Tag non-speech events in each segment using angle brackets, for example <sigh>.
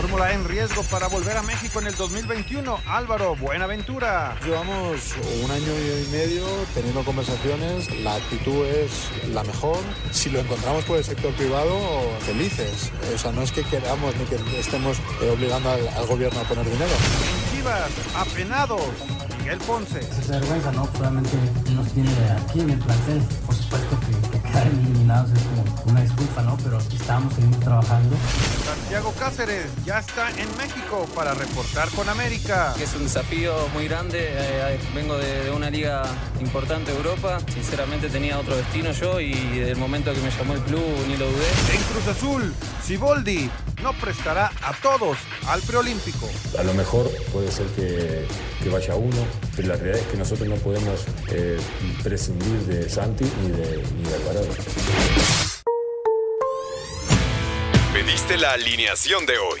Fórmula en riesgo para volver a México en el 2021. Álvaro Buenaventura. Llevamos un año y medio teniendo conversaciones, la actitud es la mejor. Si lo encontramos por el sector privado, felices. O sea, no es que queramos ni que estemos eh, obligando al, al gobierno a poner dinero. En Chivas, apenados. Miguel Ponce. Es vergüenza, ¿no? Probablemente nos tiene aquí en el plantel. Por supuesto que, eliminados es como una disculpa, ¿no? Pero aquí estamos, seguimos trabajando. Santiago Cáceres ya está en México para reportar con América. Es un desafío muy grande. eh, vengo de, de una liga importante de Europa. Sinceramente tenía otro destino yo y desde el momento que me llamó el club ni lo dudé. En Cruz Azul, Siboldi no prestará a todos al preolímpico. A lo mejor puede ser que, que vaya uno, pero la realidad es que nosotros no podemos eh, prescindir de Santi ni de, ni de Alvarado. Pediste la alineación de hoy.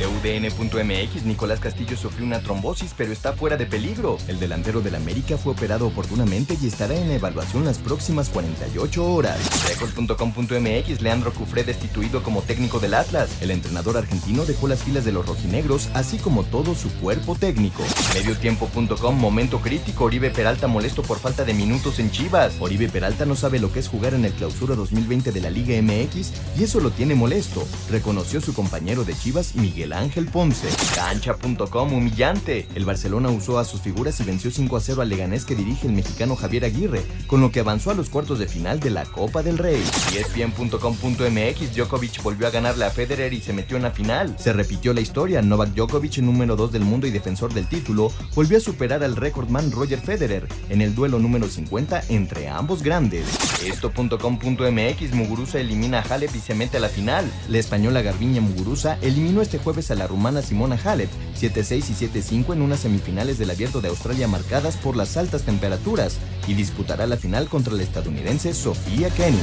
UDN.mx, Nicolás Castillo sufrió una trombosis, pero está fuera de peligro. El delantero del América fue operado oportunamente y estará en evaluación las próximas 48 horas. Record.com.mx, Leandro Cufré destituido como técnico del Atlas. El entrenador argentino dejó las filas de los rojinegros, así como todo su cuerpo técnico. Mediotiempo.com, momento crítico, Oribe Peralta molesto por falta de minutos en Chivas. Oribe Peralta no sabe lo que es jugar en el clausura 2020 de la Liga MX y eso lo tiene molesto, reconoció su compañero de Chivas, Miguel Ángel Ponce. Cancha.com humillante. El Barcelona usó a sus figuras y venció 5 a 0 al Leganés que dirige el mexicano Javier Aguirre, con lo que avanzó a los cuartos de final de la Copa del Rey. ESPN.com.mx Djokovic volvió a ganarle a Federer y se metió en la final. Se repitió la historia. Novak Djokovic, número 2 del mundo y defensor del título, volvió a superar al recordman Roger Federer en el duelo número 50 entre ambos grandes. Esto.com.mx Muguruza elimina a Halep y se mete a la final. La española Garbiña Muguruza eliminó este jueves a la rumana Simona Halep 7-6 y 7-5 en unas semifinales del Abierto de Australia marcadas por las altas temperaturas y disputará la final contra la estadounidense Sofía Kenin.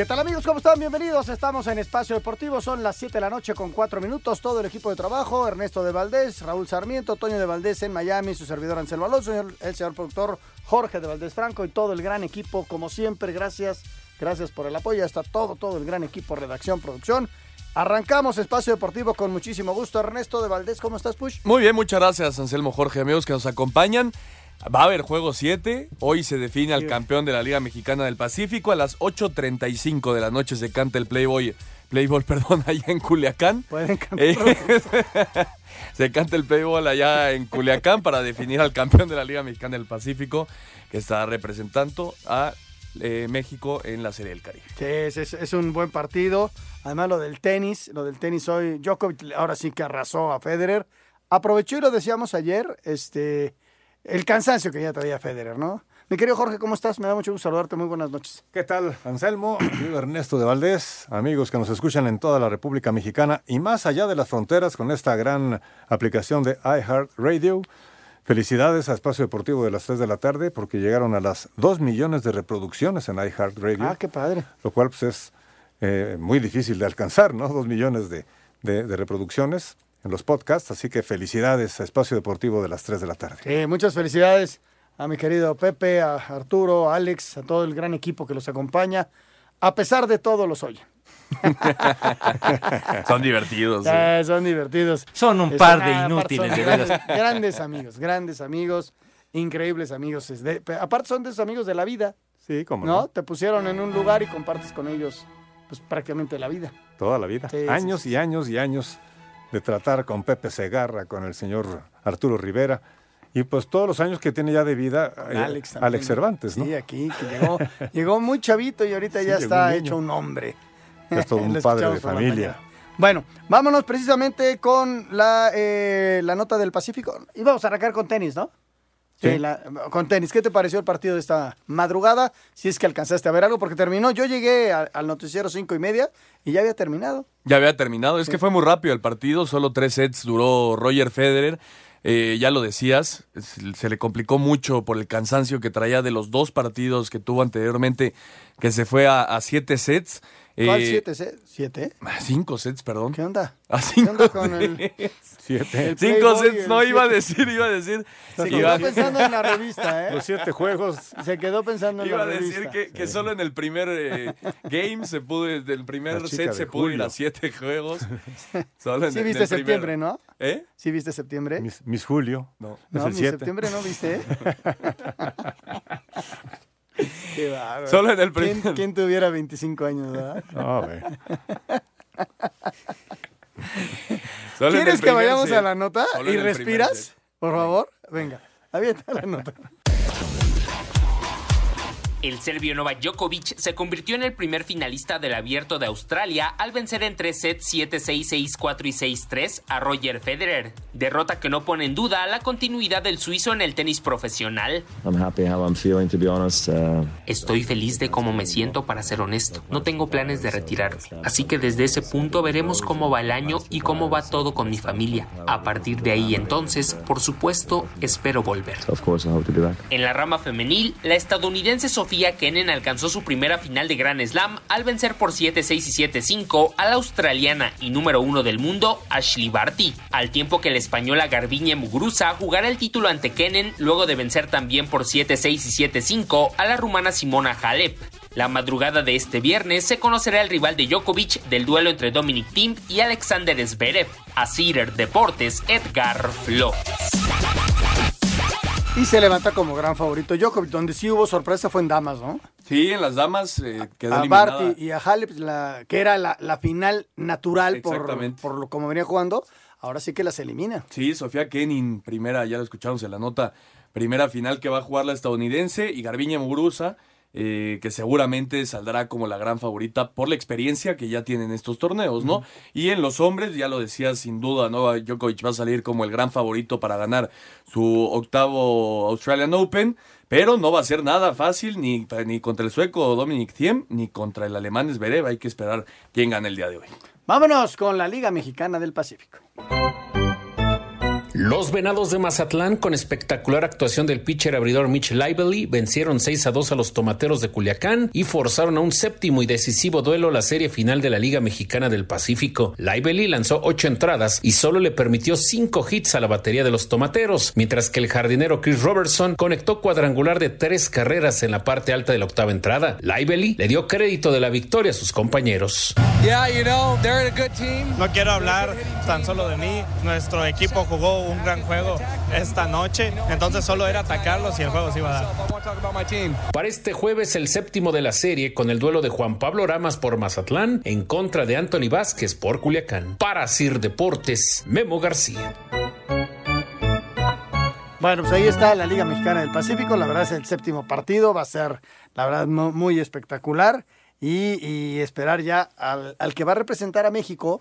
¿Qué tal amigos? ¿Cómo están? Bienvenidos. Estamos en Espacio Deportivo. Son las 7 de la noche con 4 minutos. Todo el equipo de trabajo, Ernesto de Valdés, Raúl Sarmiento, Toño de Valdés en Miami, su servidor Anselmo Alonso, el señor productor Jorge de Valdés Franco y todo el gran equipo, como siempre. Gracias, gracias por el apoyo. Está todo, todo el gran equipo, redacción, producción. Arrancamos Espacio Deportivo con muchísimo gusto. Ernesto de Valdés, ¿cómo estás, Push? Muy bien, muchas gracias, Anselmo Jorge, amigos que nos acompañan. Va a haber juego 7. Hoy se define al campeón de la Liga Mexicana del Pacífico. A las 8.35 de la noche se canta el Playboy. Playboy, <laughs> perdón, allá en Culiacán. Pueden. Eh, <laughs> se canta el Playboy allá en Culiacán para definir al campeón de la Liga Mexicana del Pacífico, que está representando a eh, México en la Serie del Caribe. Sí, es, es- es un buen partido. Además, lo del tenis, lo del tenis hoy, Djokovic ahora sí que arrasó a Federer. Aprovechó y lo decíamos ayer, este, el cansancio que ya traía Federer, ¿no? Mi querido Jorge, ¿cómo estás? Me da mucho gusto saludarte. Muy buenas noches. ¿Qué tal, Anselmo? <clears throat> Querido Ernesto de Valdés, amigos que nos escuchan en toda la República Mexicana y más allá de las fronteras con esta gran aplicación de iHeartRadio. Felicidades a Espacio Deportivo de las 3 de la tarde porque llegaron a las 2 millones de reproducciones en iHeartRadio. Ah, qué padre. Lo cual pues, es eh, muy difícil de alcanzar, ¿no? 2 millones de, de- de reproducciones en los podcasts. Así que felicidades a Espacio Deportivo de las 3 de la tarde. Sí, muchas felicidades a mi querido Pepe, a Arturo, a Alex, a todo el gran equipo que los acompaña. A pesar de todo, los oyen. <laughs> Son divertidos. sí. Ah, son divertidos. Son un Es- par de inútiles, de grandes, grandes amigos, grandes amigos, increíbles amigos. Es de- pe- aparte son de esos amigos de la vida, Sí, como ¿no? no. Te pusieron en un lugar y compartes con ellos pues prácticamente la vida. Toda la vida. Sí, sí, años sí, y años y años de tratar con Pepe Segarra, con el señor Arturo Rivera. Y pues todos los años que tiene ya de vida eh, Alex. Cervantes, ¿no? Sí, aquí, que llegó, llegó muy chavito y ahorita Sí, ya está un hecho un hombre. Es todo <laughs> un padre de familia. Bueno, vámonos precisamente con la, eh, la nota del Pacífico. Y vamos a arrancar con tenis, ¿no? Sí. la- con tenis. ¿Qué te pareció el partido de esta madrugada? Si es que alcanzaste a ver algo, porque terminó. Yo llegué a- al noticiero cinco y media y ya había terminado. Ya había terminado. Es que fue muy rápido el partido. Solo tres sets duró Roger Federer. Eh, ya lo decías, se se le complicó mucho por el cansancio que traía de los dos partidos que tuvo anteriormente, que se fue a, a siete sets. ¿Cuál Eh, siete? se- ¿Siete? a Cinco sets, perdón. ¿Qué onda? A ¿Qué cinco onda con el, sets. Siete. el Cinco Playboy, sets, el no iba a decir, iba a decir. Se iba, quedó pensando en la <laughs> revista, ¿eh? Los siete juegos. Se quedó pensando en iba la a decir revista. que, solo en el primer eh, game se pudo, del primer set de se pudo ir Julio. a siete juegos. <laughs> Solo en Sí el- en viste el septiembre. ¿no? ¿Eh? ¿Sí viste septiembre? Miss, Miss Julio. No. Es No, el mi siete. septiembre no viste, ¿eh? <laughs> Qué. Solo en el ¿Quién, primer. quién tuviera 25 años, verdad? No, güey. ¿Quieres que vayamos set. a la nota Solo y respiras? Por favor, venga, avienta la nota. El serbio Novak Djokovic se convirtió en el primer finalista del Abierto de Australia al vencer en tres sets 7-6, 6-4 y 6-3 a Roger Federer, derrota que no pone en duda la continuidad del suizo en el tenis profesional. Uh, Estoy feliz de cómo me siento, para ser honesto. No tengo planes de retirarme. Así que desde ese punto veremos cómo va el año y cómo va todo con mi familia. A partir de ahí entonces, por supuesto, espero volver. En la rama femenil, la estadounidense Sofía Kenin alcanzó su primera final de Grand Slam al vencer por 7-6 y 7-5 a la australiana y número uno del mundo, Ashley Barty, al tiempo que la española Garbiñe Muguruza jugará el título ante Kenin luego de vencer también por 7-6 y 7-5 a la rumana Simona Halep. La madrugada de este viernes se conocerá el rival de Djokovic del duelo entre Dominic Thiem y Alexander Zverev. A Cider Deportes, Edgar Flores. Y se levanta como gran favorito Djokovic, donde sí hubo sorpresa fue en damas, ¿no? Sí, en las damas eh, quedó a eliminada. Barty y a Halep, la, que era la, la final natural por, Exactamente. por lo como venía jugando, ahora sí que las elimina. Sí, Sofía Kenin, primera, ya lo escuchamos en la nota, primera final que va a jugar la estadounidense y Garbiñe Muguruza, eh, que seguramente saldrá como la gran favorita por la experiencia que ya tienen estos torneos, ¿no? Y en los hombres, ya lo decía sin duda, ¿no? Djokovic va a salir como el gran favorito para ganar su octavo Australian Open, pero no va a ser nada fácil ni, ni contra el sueco Dominic Thiem, ni contra el alemán Zverev, hay que esperar quién gana el día de hoy. Vámonos con la Liga Mexicana del Pacífico. Los Venados de Mazatlán, con espectacular actuación del pitcher abridor Mitch Lively, vencieron 6 a 2 a los Tomateros de Culiacán y forzaron a un séptimo y decisivo duelo la serie final de la Liga Mexicana del Pacífico. Lively lanzó 8 entradas y solo le permitió 5 hits a la batería de los Tomateros, mientras que el jardinero Chris Robertson conectó cuadrangular de 3 carreras en la parte alta de la octava entrada. Lively le dio crédito de la victoria a sus compañeros. No quiero hablar tan solo de mí. Nuestro equipo jugó un gran juego esta noche, entonces solo era atacarlos y el juego se iba a dar. Para este jueves, el séptimo de la serie, con el duelo de Juan Pablo Ramas por Mazatlán en contra de Anthony Vázquez por Culiacán. Para Sir Deportes, Memo García. Bueno, pues ahí está la Liga Mexicana del Pacífico. La verdad es el séptimo partido. Va a ser, la verdad, mu- muy espectacular. Y, y esperar ya al, al que va a representar a México.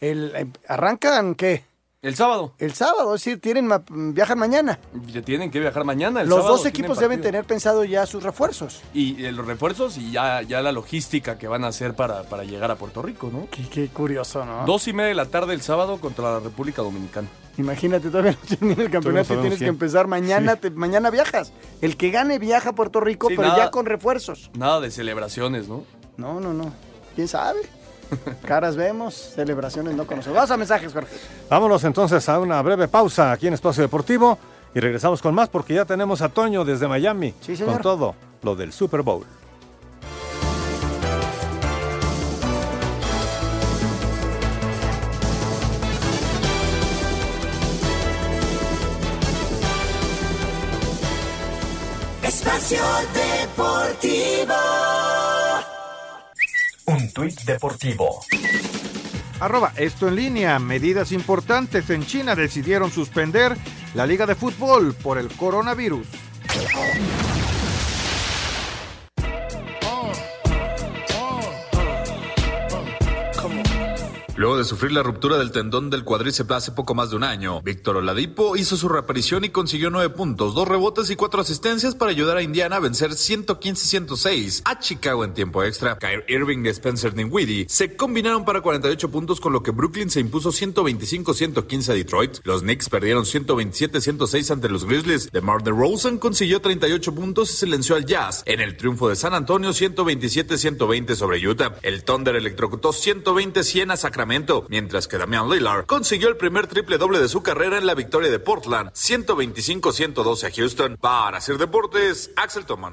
El, eh, ¿Arrancan qué? El sábado. El sábado, es decir, tienen, ma- viajan mañana. Ya tienen que viajar mañana. el Los sábado dos equipos deben tener pensado ya sus refuerzos. Y eh, los refuerzos y ya, ya la logística que van a hacer para, para llegar a Puerto Rico, ¿no? Qué, qué curioso, ¿no? Dos y media de la tarde el sábado contra la República Dominicana. Imagínate, todavía no <laughs> termina el campeonato y tienes que empezar mañana. te- mañana viajas. El que gane viaja a Puerto Rico, Sí, pero nada. ya con refuerzos. Nada de celebraciones, ¿no? No, no, no. ¿Quién sabe? <laughs> Caras vemos, celebraciones no conocemos. Vamos a mensajes, Jorge. Vámonos entonces a una breve pausa aquí en Espacio Deportivo y regresamos con más porque ya tenemos a Toño desde Miami señor. con todo lo del Super Bowl. Espacio Deportivo. Tuit deportivo. Arroba esto en línea. Medidas importantes en China decidieron suspender la Liga de Fútbol por el coronavirus. Luego de sufrir la ruptura del tendón del cuadríceps hace poco más de un año, Víctor Oladipo hizo su reaparición y consiguió nueve puntos, dos rebotes y cuatro asistencias para ayudar a Indiana a vencer 115-106 a Chicago en tiempo extra. Kyrie Irving y Spencer Dinwiddie se combinaron para 48 puntos con lo que Brooklyn se impuso 125-115 a Detroit. Los Knicks perdieron 127-106 ante los Grizzlies. DeMar DeRozan consiguió 38 puntos y se venció al Jazz en el triunfo de San Antonio 127-120 sobre Utah. El Thunder electrocutó 120-100 a Sacramento mientras que Damian Lillard consiguió el primer triple doble de su carrera en la victoria de Portland, 125-112 a Houston. Para hacer deportes, Axel Toman.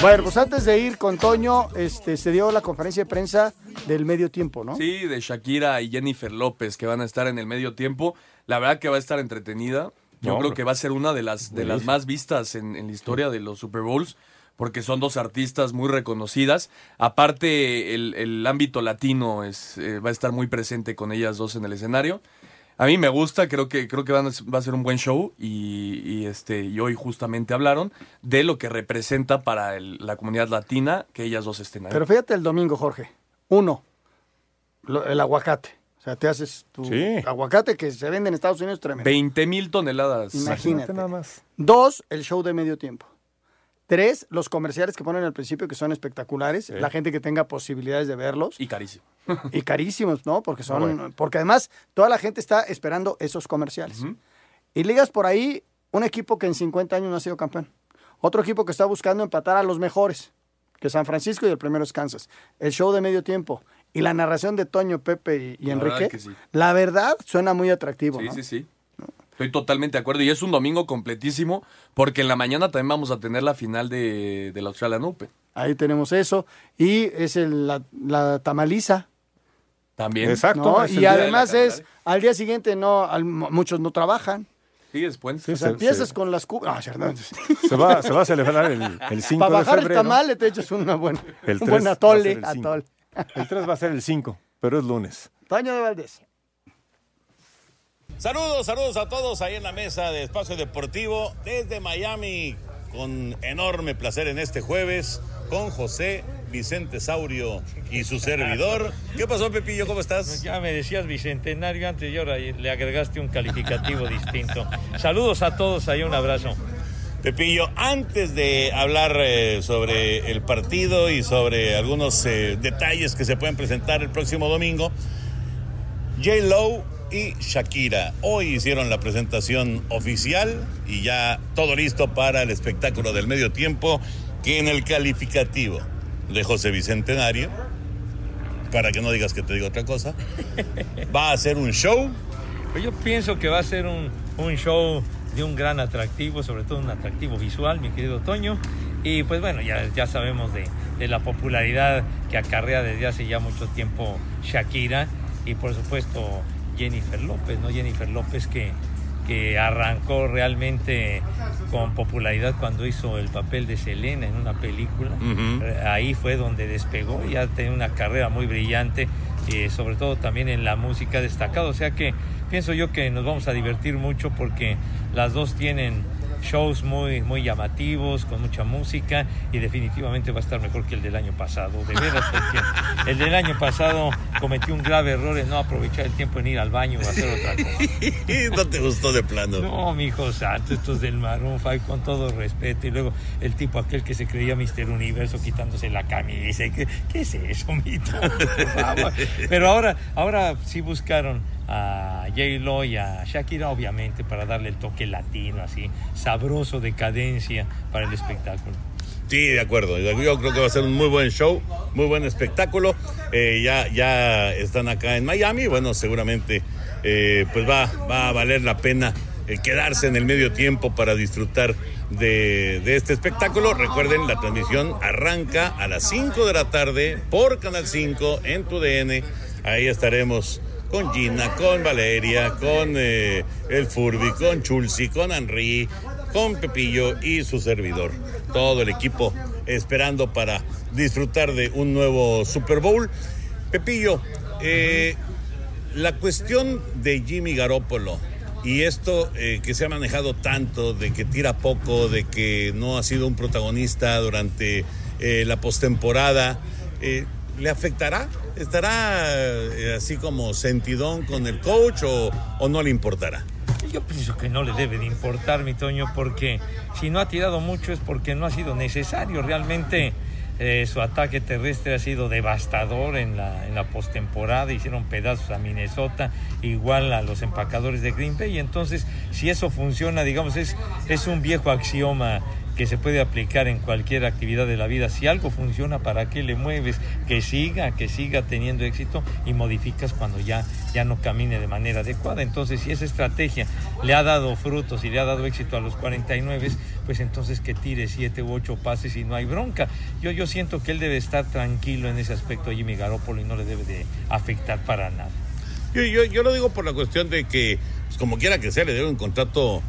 Bueno, pues antes de ir con Toño, este, se dio la conferencia de prensa del medio tiempo, ¿no? Sí, de Shakira y Jennifer López que van a estar en el medio tiempo. La verdad que va a estar entretenida. Yo No, creo que va a ser una de las, de las más vistas en, en la historia de los Super Bowls, porque son dos artistas muy reconocidas. Aparte, el, el ámbito latino es, eh, va a estar muy presente con ellas dos en el escenario. A mí me gusta, creo que, creo que van a- va a ser un buen show y, y, este, y hoy justamente hablaron de lo que representa para el- la comunidad latina que ellas dos estén ahí. Pero fíjate el domingo, Jorge. Uno, lo- el aguacate. O sea, te haces tu aguacate que se vende en Estados Unidos tremendo. 20 mil toneladas. Imagínate. Dos, el show de medio tiempo. Tres, los comerciales que ponen al principio que son espectaculares. La gente que tenga posibilidades de verlos. Y carísimo. Y carísimos, ¿no? Porque son. Bueno. Porque además toda la gente está esperando esos comerciales. Y ligas por ahí un equipo que en 50 años no ha sido campeón. Otro equipo que está buscando empatar a los mejores, que es San Francisco y el primero es Kansas. El show de medio tiempo y la narración de Toño, Pepe y, y La verdad Enrique, sí. la verdad suena muy atractivo. Sí, ¿no? sí, sí. Estoy totalmente de acuerdo. Y es un domingo completísimo porque en la mañana también vamos a tener la final de, de la Australian Open. Ahí tenemos eso. Y es el- la, la tamaliza. También. ¿no? Y además es, al día siguiente no, al- muchos no trabajan. Sí, después. o sea, empiezas con las cubas. Ah, cierto. Se va, se va a celebrar el, el 5 Para de bajar el febrero. tamal te echas una buena, El un 3 buen atole. el cinco. atole. El 3 va a ser el 5, pero es lunes. Toño de Valdés. Saludos, saludos a todos ahí en la mesa de Espacio Deportivo desde Miami, con enorme placer en este jueves con José Vicente Saurio y su servidor. ¿Qué pasó, Pepillo? ¿Cómo estás? Ya me decías bicentenario antes y ahora le agregaste un calificativo distinto. Saludos a todos, ahí un abrazo. Pepillo, antes de hablar eh, sobre el partido y sobre algunos eh, detalles que se pueden presentar el próximo domingo, J. Lowe y Shakira hoy hicieron la presentación oficial y ya todo listo para el espectáculo del medio tiempo que en el calificativo de José Bicentenario, para que no digas que te digo otra cosa, <laughs> va a ser un show. Pues yo pienso que va a ser un, un show de un gran atractivo, sobre todo un atractivo visual, mi querido Toño. Y pues bueno, ya, ya sabemos de, de la popularidad que acarrea desde hace ya mucho tiempo Shakira y por supuesto Jennifer López, ¿no? Jennifer López que, que arrancó realmente con popularidad cuando hizo el papel de Selena en una película. Eh, Ahí fue donde despegó, ya tenía una carrera muy brillante, eh, sobre todo también en la música destacado. O sea que pienso yo que nos vamos a divertir mucho porque las dos tienen shows muy, muy llamativos, con mucha música y definitivamente va a estar mejor que el del año pasado. De veras, <laughs> el del año pasado cometió un grave error en no aprovechar el tiempo en ir al baño o hacer otra cosa. <laughs> ¿No te gustó de plano? No, mi hijo santo, estos del Maroon 5 con todo respeto. Y luego el tipo aquel que se creía Mister Universo quitándose la camisa. ¿Qué, qué es eso, mito? <laughs> Por favor. Pero ahora, ahora sí buscaron a J-Lo y a Shakira, obviamente, para darle el toque latino, así, sabroso de cadencia para el espectáculo. Sí, de acuerdo. Yo creo que va a ser un muy buen show, muy buen espectáculo. Eh, ya, ya están acá en Miami. Bueno, seguramente eh, pues va, va a valer la pena eh, quedarse en el medio tiempo para disfrutar de, de este espectáculo. Recuerden, la transmisión arranca a las 5 de la tarde por Canal 5 en tu DN. Ahí estaremos con Gina, con Valeria, con eh, el Furby, con Chulsi, con Henry, con Pepillo y su servidor. Todo el equipo esperando para disfrutar de un nuevo Super Bowl. Pepillo, eh, la cuestión de Jimmy Garoppolo y esto eh, que se ha manejado tanto, de que tira poco, de que no ha sido un protagonista durante la postemporada, ¿le afectará? ¿Estará eh, así como sentidón con el coach o, o no le importará? Yo pienso que no le debe de importar, mi Toño, porque si no ha tirado mucho es porque no ha sido necesario. Realmente eh, su ataque terrestre ha sido devastador en la, en la postemporada. Hicieron pedazos a Minnesota, igual a los empacadores de Green Bay. Entonces, si eso funciona, digamos, es, es un viejo axioma que se puede aplicar en cualquier actividad de la vida. Si algo funciona, ¿para qué le mueves? Que siga, que siga teniendo éxito y modificas cuando ya, ya no camine de manera adecuada. Entonces, si esa estrategia le ha dado frutos y le ha dado éxito a los 49, pues entonces que tire siete u ocho pases y no hay bronca. Yo, yo siento que él debe estar tranquilo en ese aspecto a Jimmy Garoppolo y no le debe de afectar para nada. Yo, yo, yo lo digo por la cuestión de que, pues, como quiera que sea, le debe un contrato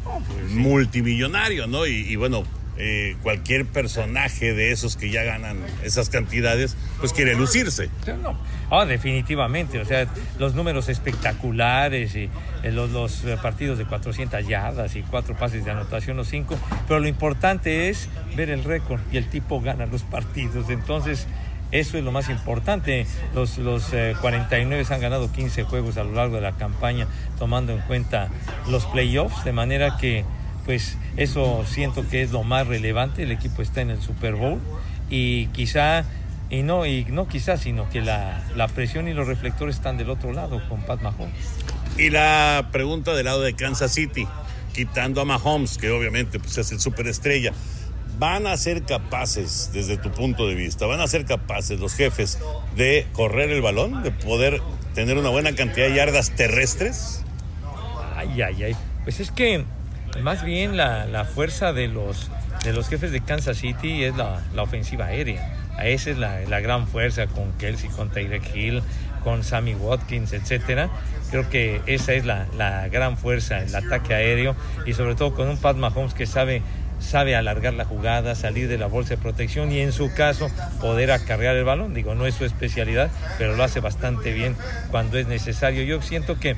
multimillonario, ¿no? Y, y bueno, eh, cualquier personaje de esos que ya ganan esas cantidades, pues quiere lucirse. No, ah, definitivamente, o sea, los números espectaculares y eh, los, los, eh, partidos de 400 yardas y cuatro pases de anotación o cinco, pero lo importante es ver el récord y el tipo gana los partidos, entonces eso es lo más importante. Los, los eh, 49 han ganado 15 juegos a lo largo de la campaña, tomando en cuenta los playoffs, de manera que pues eso siento que es lo más relevante. El equipo está en el Super Bowl y quizá, y no, y no quizá, sino que la, la presión y los reflectores están del otro lado con Pat Mahomes. Y la pregunta del lado de Kansas City, quitando a Mahomes, que obviamente pues, es el superestrella, ¿van a ser capaces, desde tu punto de vista, van a ser capaces los jefes de correr el balón, de poder tener una buena cantidad de yardas terrestres? Ay, ay, ay. Pues es que más bien la, la fuerza de los, de los jefes de Kansas City es la, la ofensiva aérea. Esa es la, la, gran fuerza con Kelsey, con Tyreek Hill, con Sammy Watkins, etcétera. Creo que esa es la, la, gran fuerza, el ataque aéreo y sobre todo con un Pat Mahomes que sabe sabe alargar la jugada, salir de la bolsa de protección y en su caso poder acarrear el balón. Digo, no es su especialidad, pero lo hace bastante bien cuando es necesario. Yo siento que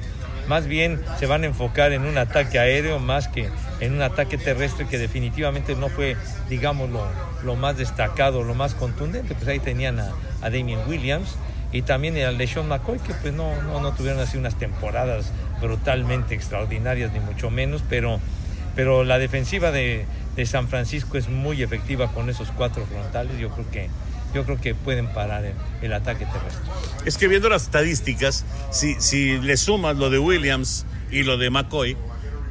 más bien se van a enfocar en un ataque aéreo más que en un ataque terrestre que definitivamente no fue, digamos, lo, más destacado, lo más contundente. Pues ahí tenían a, a Damien Williams y también a LeSean McCoy, que pues no, no, no tuvieron así unas temporadas brutalmente extraordinarias, ni mucho menos, pero, pero la defensiva de, de San Francisco es muy efectiva con esos cuatro frontales. Yo creo que yo creo que pueden parar el, el, ataque terrestre. Es que viendo las estadísticas, si, si le sumas lo de Williams y lo de McCoy,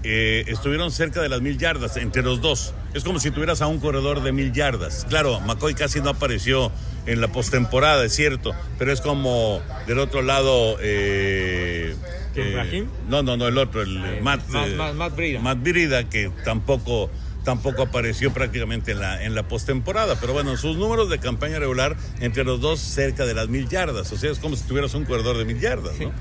eh, estuvieron cerca de las mil yardas entre los dos. Es como si tuvieras a un corredor de mil yardas. Claro, McCoy casi no apareció en la postemporada, es cierto, pero es como del otro lado. Eh, eh, no, no, no, el otro, el Matt, Matt, Matt, Brida. Matt Brida, que tampoco tampoco apareció prácticamente en la, en la postemporada. Pero bueno, sus números de campaña regular entre los dos cerca de las mil yardas. O sea, es como si tuvieras un corredor de mil yardas, ¿no?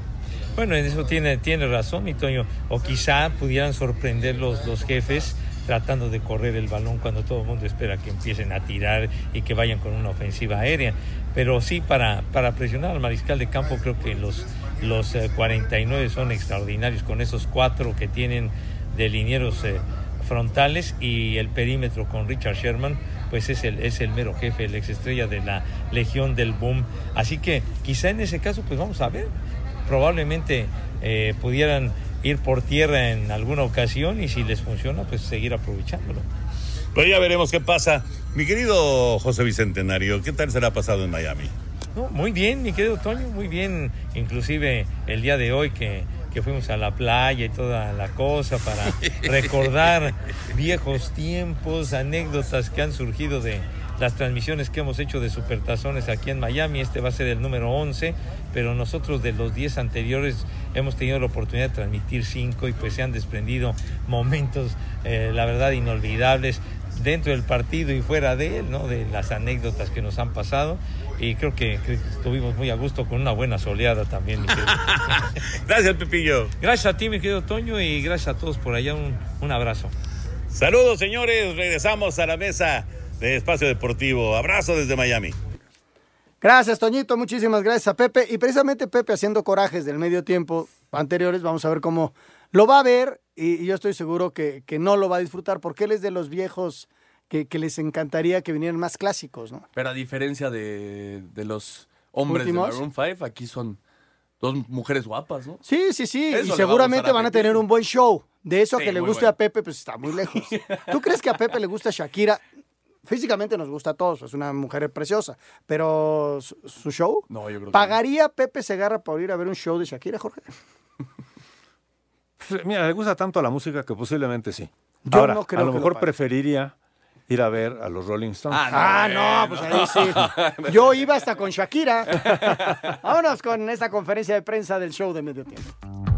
Bueno, en eso tiene, tiene razón, mi Toño. O quizá pudieran sorprender los, los jefes tratando de correr el balón cuando todo el mundo espera que empiecen a tirar y que vayan con una ofensiva aérea. Pero sí, para, para presionar al mariscal de campo, creo que los, los eh, 49 son extraordinarios con esos cuatro que tienen de linieros eh, frontales y el perímetro con Richard Sherman, pues es el, es el mero jefe, el exestrella de la Legión del Boom. Así que quizá en ese caso, pues vamos a ver, probablemente eh, pudieran ir por tierra en alguna ocasión y si les funciona, pues seguir aprovechándolo. Pero ya veremos qué pasa. Mi querido José Bicentenario, ¿qué tal será pasado en Miami? No, muy bien, mi querido Toño, muy bien. Inclusive el día de hoy que que fuimos a la playa y toda la cosa para <laughs> recordar viejos tiempos, anécdotas que han surgido de las transmisiones que hemos hecho de Supertazones aquí en Miami. Este va a ser el número 11, pero nosotros de los 10 anteriores hemos tenido la oportunidad de transmitir 5 y pues se han desprendido momentos, eh, la verdad, inolvidables dentro del partido y fuera de él, ¿no? De las anécdotas que nos han pasado y creo que, que, estuvimos muy a gusto con una buena soleada también, mi querido. <laughs> gracias, Pepillo. Gracias a ti, mi querido Toño, y gracias a todos por allá. Un, un abrazo. Saludos, señores. Regresamos a la mesa de Espacio Deportivo. Abrazo desde Miami. Gracias, Toñito. Muchísimas gracias a Pepe. Y precisamente Pepe haciendo corajes del medio tiempo anteriores. Vamos a ver cómo lo va a ver. Y, y yo estoy seguro que, que no lo va a disfrutar porque él es de los viejos que, que les encantaría que vinieran más clásicos, ¿no? Pero a diferencia de, de los hombres Últimos. de Maroon 5, aquí son dos mujeres guapas, ¿no? Sí, sí, sí. Eso y seguramente a a van a Pepe. tener un buen show. De eso a Sí, que le guste bueno. a Pepe, pues está muy lejos. <laughs> ¿Tú crees que a Pepe le gusta Shakira? Físicamente nos gusta a todos, es una mujer preciosa, pero su, su show, No, yo creo que ¿pagaría Pepe Segarra por ir a ver un show de Shakira, Jorge? <laughs> Pues, Mira, le gusta tanto la música que posiblemente sí. Yo Ahora, no creo a lo que mejor preferiría ir a ver a los Rolling Stones. Ah, no, pues ahí sí. <laughs> Yo iba hasta con Shakira. Vámonos con esta conferencia de prensa del show de medio tiempo.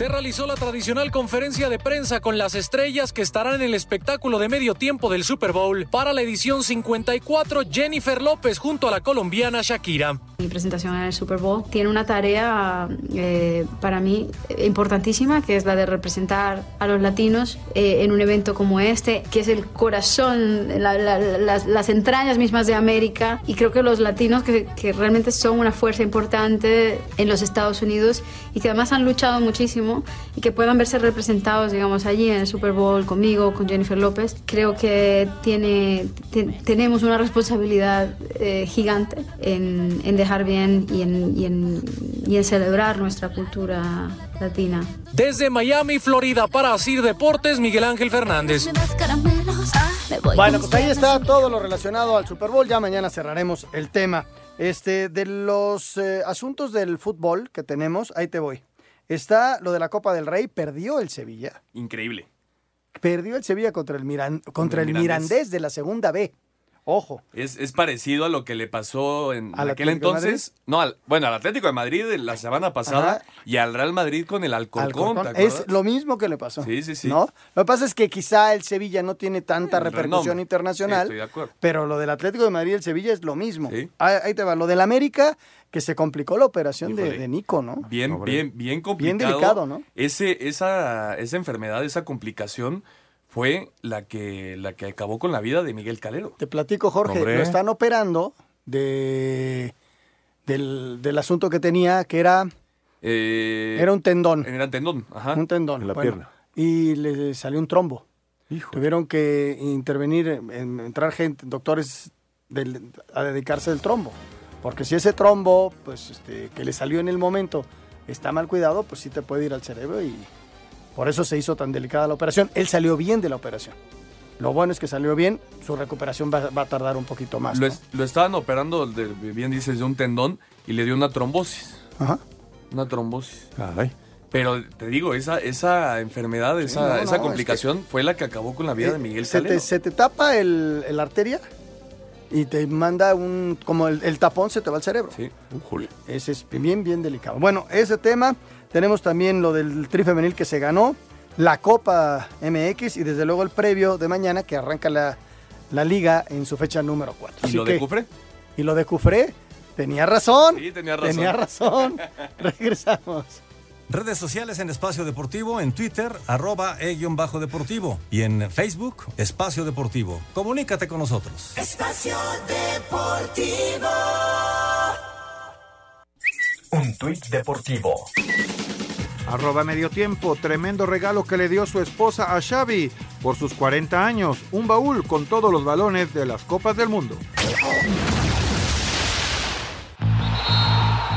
Se realizó la tradicional conferencia de prensa con las estrellas que estarán en el espectáculo de medio tiempo del Super Bowl. Para la edición 54, Jennifer López junto a la colombiana Shakira. Mi presentación en el Super Bowl tiene una tarea eh, para mí importantísima, que es la de representar a los latinos eh, en un evento como este, que es el corazón, la- la- las, las entrañas mismas de América. Y creo que los latinos que, que realmente son una fuerza importante en los Estados Unidos y que además han luchado muchísimo y que puedan verse representados, digamos, allí en el Super Bowl conmigo, con Jennifer López, creo que tiene, te- tenemos una responsabilidad eh, gigante en, en dejar bien y en, y, en, y en celebrar nuestra cultura latina. Desde Miami, Florida, para Asir Deportes, Miguel Ángel Fernández. Bueno, pues ahí está todo lo relacionado al Super Bowl. Ya mañana cerraremos el tema. Este, de los eh, asuntos del fútbol que tenemos, ahí te voy. Está lo de la Copa del Rey, perdió el Sevilla. Increíble. Perdió el Sevilla contra el, Miran- contra el el Mirandés. Mirandés de la segunda B. Ojo. Es, es parecido a lo que le pasó en ¿Al aquel Atlético entonces. No, al- bueno, al Atlético de Madrid la semana pasada Ajá. y al Real Madrid con el Alcorcón. Es lo mismo que le pasó. Sí, sí, sí. ¿no? Lo que pasa es que quizá el Sevilla no tiene tanta El repercusión renombre. internacional, Sí, estoy de acuerdo. pero lo del Atlético de Madrid y el Sevilla es lo mismo. Ahí, ahí te va. Lo del América, que se complicó la operación de, de Nico, ¿no? Bien, bien, bien complicado. Bien delicado, ¿no? Ese, esa, esa enfermedad, esa complicación fue la que, la que acabó con la vida de Miguel Calero. Te platico, Jorge, lo están operando de del, del asunto que tenía, que era, Eh, era un tendón. Era un tendón, ajá. Un tendón. En la bueno, pierna. Y le salió un trombo. Tuvieron que intervenir, en- entrar gente, doctores del- a dedicarse al trombo. Porque si ese trombo, pues, este, que le salió en el momento, está mal cuidado, pues sí te puede ir al cerebro y por eso se hizo tan delicada la operación. Él salió bien de la operación. Lo bueno es que salió bien, su recuperación va, va a tardar un poquito más. Lo, ¿no? es- lo estaban operando, de- bien dices, de un tendón y le dio una trombosis. Ajá. Una trombosis. Pero te digo, esa, esa enfermedad, esa, no, esa no, complicación fue la que acabó con la vida de Miguel se te, se te tapa el, el arteria y te manda un, como el, el tapón se te va al cerebro. Sí. Ese es bien, bien delicado. Bueno, ese tema, tenemos también lo del tri femenil que se ganó, la Copa MX y desde luego el previo de mañana que arranca la, la liga en su fecha número 4. ¿Y lo de Cufré? Y lo de Cufré, tenía razón. Sí, tenía razón. Tenía razón. <laughs> Regresamos. Redes sociales en Espacio Deportivo, en Twitter, arroba e-bajo deportivo y en Facebook, Espacio Deportivo. Comunícate con nosotros. Espacio Deportivo. Un tuit deportivo. Arroba medio tiempo, tremendo regalo que le dio su esposa a Xavi por sus 40 años, un baúl con todos los balones de las Copas del Mundo.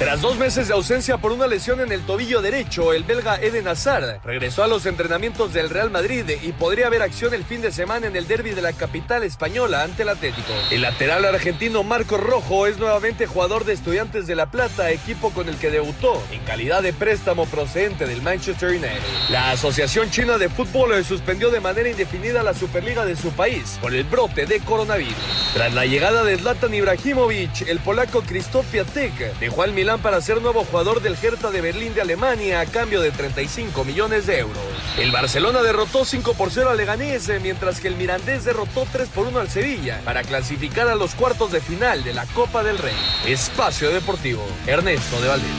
Tras dos meses de ausencia por una lesión en el tobillo derecho, el belga Eden Hazard regresó a los entrenamientos del Real Madrid y podría haber acción el fin de semana en el derby de la capital española ante el Atlético. El lateral argentino Marco Rojo es nuevamente jugador de Estudiantes de La Plata, equipo con el que debutó en calidad de préstamo procedente del Manchester United. La Asociación China de Fútbol suspendió de manera indefinida la Superliga de su país por el brote de coronavirus. Tras la llegada de Zlatan Ibrahimovic, el polaco Krzysztof Piatek dejó al Milán para ser nuevo jugador del Hertha de Berlín de Alemania a cambio de 35 millones de euros. El Barcelona derrotó 5 por 0 al Leganés, eh, mientras que el Mirandés derrotó 3 por 1 al Sevilla para clasificar a los cuartos de final de la Copa del Rey. Espacio Deportivo, Ernesto de Valdés.